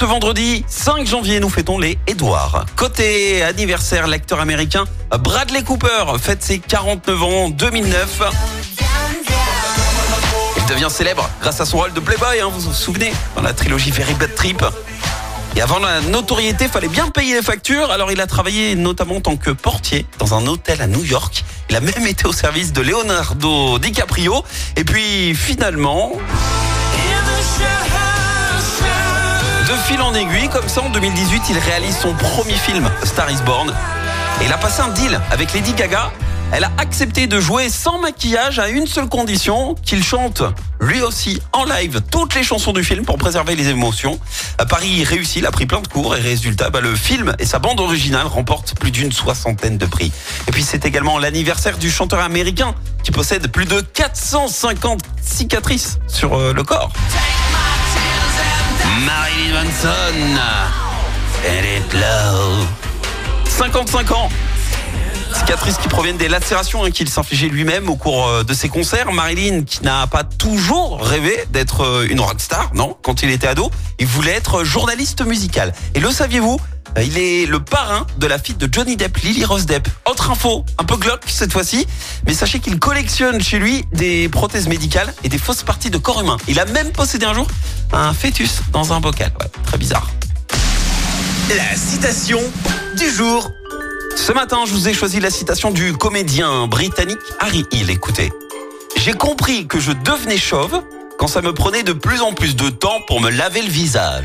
ce vendredi 5 janvier, nous fêtons les Édouards. Côté anniversaire, l'acteur américain Bradley Cooper fête ses 49 ans en 2009. Il devient célèbre grâce à son rôle de Playboy, hein, vous vous souvenez, dans la trilogie Very Bad Trip. Et avant la notoriété, fallait bien payer les factures. Alors il a travaillé notamment en tant que portier dans un hôtel à New York. Il a même été au service de Leonardo DiCaprio. Et puis finalement, fil en aiguille, comme ça en 2018, il réalise son premier film, Star is Born. Et il a passé un deal avec Lady Gaga. Elle a accepté de jouer sans maquillage à une seule condition, qu'il chante lui aussi en live toutes les chansons du film pour préserver les émotions. À Paris réussit, il a pris plein de cours et résultat, bah, le film et sa bande originale remportent plus d'une soixantaine de prix. Et puis c'est également l'anniversaire du chanteur américain qui possède plus de 450 cicatrices sur euh, le corps. Marilyn Manson. Elle est low. 55 ans. Cicatrices qui proviennent des lacérations hein, qu'il s'infligeait lui-même au cours euh, de ses concerts. Marilyn, qui n'a pas toujours rêvé d'être euh, une rockstar, non, quand il était ado, il voulait être journaliste musical. Et le saviez-vous Il est le parrain de la fille de Johnny Depp, Lily Rose Depp. Autre info, un peu glauque cette fois-ci, mais sachez qu'il collectionne chez lui des prothèses médicales et des fausses parties de corps humain. Il a même possédé un jour un fœtus dans un bocal. Très bizarre. La citation du jour. Ce matin, je vous ai choisi la citation du comédien britannique Harry Hill. Écoutez, j'ai compris que je devenais chauve quand ça me prenait de plus en plus de temps pour me laver le visage.